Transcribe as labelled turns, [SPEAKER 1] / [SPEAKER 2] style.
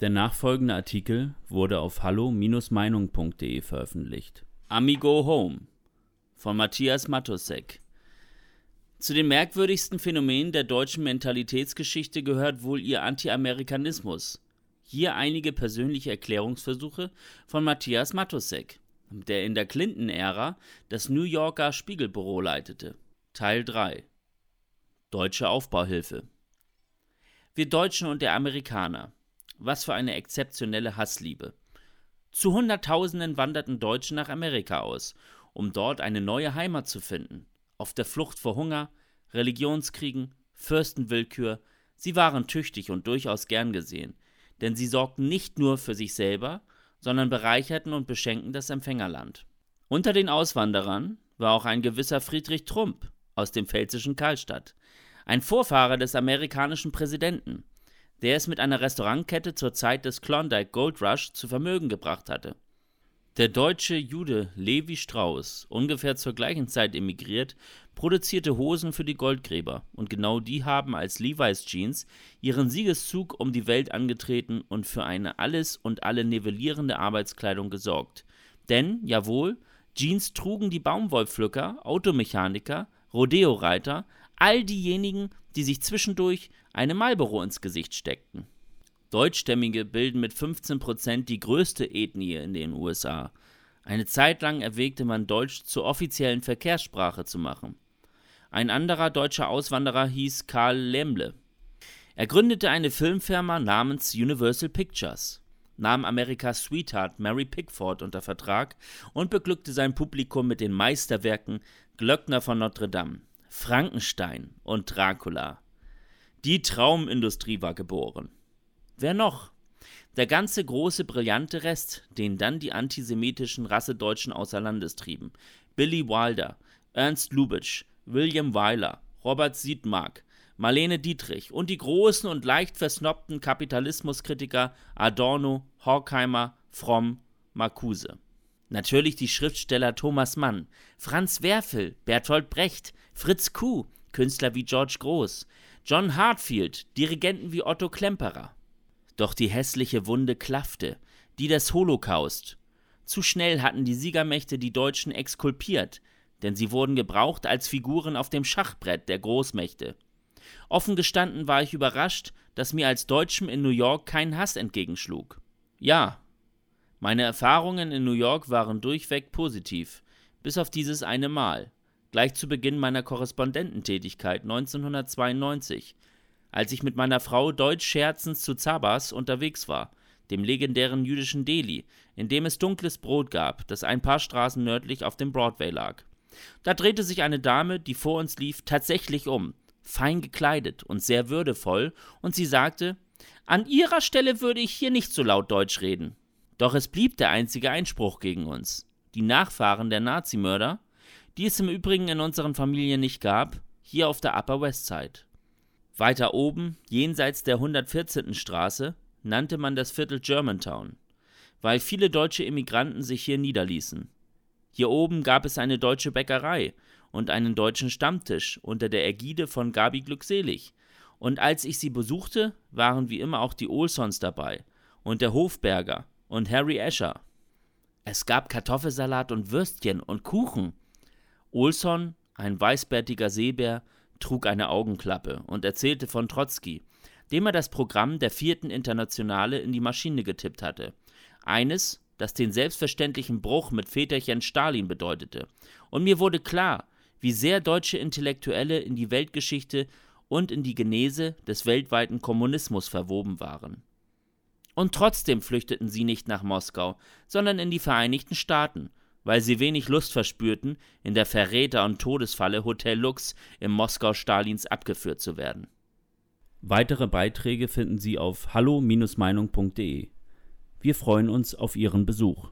[SPEAKER 1] Der nachfolgende Artikel wurde auf hallo-meinung.de veröffentlicht. Amigo Home von Matthias Matosek. Zu den merkwürdigsten Phänomenen der deutschen Mentalitätsgeschichte gehört wohl ihr Anti-Amerikanismus. Hier einige persönliche Erklärungsversuche von Matthias Matosek, der in der Clinton-Ära das New Yorker Spiegelbüro leitete. Teil 3 Deutsche Aufbauhilfe Wir Deutschen und der Amerikaner. Was für eine exzeptionelle Hassliebe. Zu Hunderttausenden wanderten Deutsche nach Amerika aus, um dort eine neue Heimat zu finden. Auf der Flucht vor Hunger, Religionskriegen, Fürstenwillkür, sie waren tüchtig und durchaus gern gesehen, denn sie sorgten nicht nur für sich selber, sondern bereicherten und beschenkten das Empfängerland. Unter den Auswanderern war auch ein gewisser Friedrich Trump aus dem pfälzischen Karlstadt, ein Vorfahre des amerikanischen Präsidenten, der es mit einer Restaurantkette zur Zeit des Klondike Gold Rush zu Vermögen gebracht hatte. Der deutsche Jude Levi Strauss, ungefähr zur gleichen Zeit emigriert, produzierte Hosen für die Goldgräber, und genau die haben als Levi's Jeans ihren Siegeszug um die Welt angetreten und für eine alles und alle nivellierende Arbeitskleidung gesorgt. Denn, jawohl, Jeans trugen die Baumwollpflücker, Automechaniker, Rodeoreiter, all diejenigen, die sich zwischendurch eine Marlboro ins Gesicht steckten. Deutschstämmige bilden mit 15 Prozent die größte Ethnie in den USA. Eine Zeit lang erwägte man Deutsch zur offiziellen Verkehrssprache zu machen. Ein anderer deutscher Auswanderer hieß Karl Lemle. Er gründete eine Filmfirma namens Universal Pictures, nahm Amerikas Sweetheart Mary Pickford unter Vertrag und beglückte sein Publikum mit den Meisterwerken Glöckner von Notre Dame, Frankenstein und Dracula. Die Traumindustrie war geboren. Wer noch? Der ganze große, brillante Rest, den dann die antisemitischen Rassedeutschen außer Landes trieben. Billy Wilder, Ernst Lubitsch, William Wyler, Robert Siedmark, Marlene Dietrich und die großen und leicht versnobten Kapitalismuskritiker Adorno, Horkheimer, Fromm, Marcuse. Natürlich die Schriftsteller Thomas Mann, Franz Werfel, Bertolt Brecht, Fritz Kuh, Künstler wie George Groß, John Hartfield, Dirigenten wie Otto Klemperer. Doch die hässliche Wunde klaffte, die des Holocaust. Zu schnell hatten die Siegermächte die Deutschen exkulpiert, denn sie wurden gebraucht als Figuren auf dem Schachbrett der Großmächte. Offen gestanden war ich überrascht, dass mir als Deutschem in New York kein Hass entgegenschlug. Ja, meine Erfahrungen in New York waren durchweg positiv, bis auf dieses eine Mal, gleich zu Beginn meiner Korrespondententätigkeit 1992, als ich mit meiner Frau deutsch scherzend zu Zabas unterwegs war, dem legendären jüdischen Deli, in dem es dunkles Brot gab, das ein paar Straßen nördlich auf dem Broadway lag. Da drehte sich eine Dame, die vor uns lief, tatsächlich um, fein gekleidet und sehr würdevoll, und sie sagte, an ihrer Stelle würde ich hier nicht so laut Deutsch reden. Doch es blieb der einzige Einspruch gegen uns. Die Nachfahren der Nazimörder, die es im Übrigen in unseren Familien nicht gab, hier auf der Upper West Side. Weiter oben, jenseits der 114. Straße, nannte man das Viertel Germantown, weil viele deutsche Immigranten sich hier niederließen. Hier oben gab es eine deutsche Bäckerei und einen deutschen Stammtisch unter der Ägide von Gabi Glückselig. Und als ich sie besuchte, waren wie immer auch die Olsons dabei und der Hofberger und Harry Escher. Es gab Kartoffelsalat und Würstchen und Kuchen. Olson, ein weißbärtiger Seebär, trug eine Augenklappe und erzählte von Trotzki, dem er das Programm der vierten Internationale in die Maschine getippt hatte. Eines, das den selbstverständlichen Bruch mit Väterchen Stalin bedeutete. Und mir wurde klar, wie sehr deutsche Intellektuelle in die Weltgeschichte und in die Genese des weltweiten Kommunismus verwoben waren. Und trotzdem flüchteten sie nicht nach Moskau, sondern in die Vereinigten Staaten, weil sie wenig Lust verspürten, in der Verräter- und Todesfalle Hotel Lux im Moskau Stalins abgeführt zu werden. Weitere Beiträge finden Sie auf hallo-meinung.de. Wir freuen uns auf Ihren Besuch.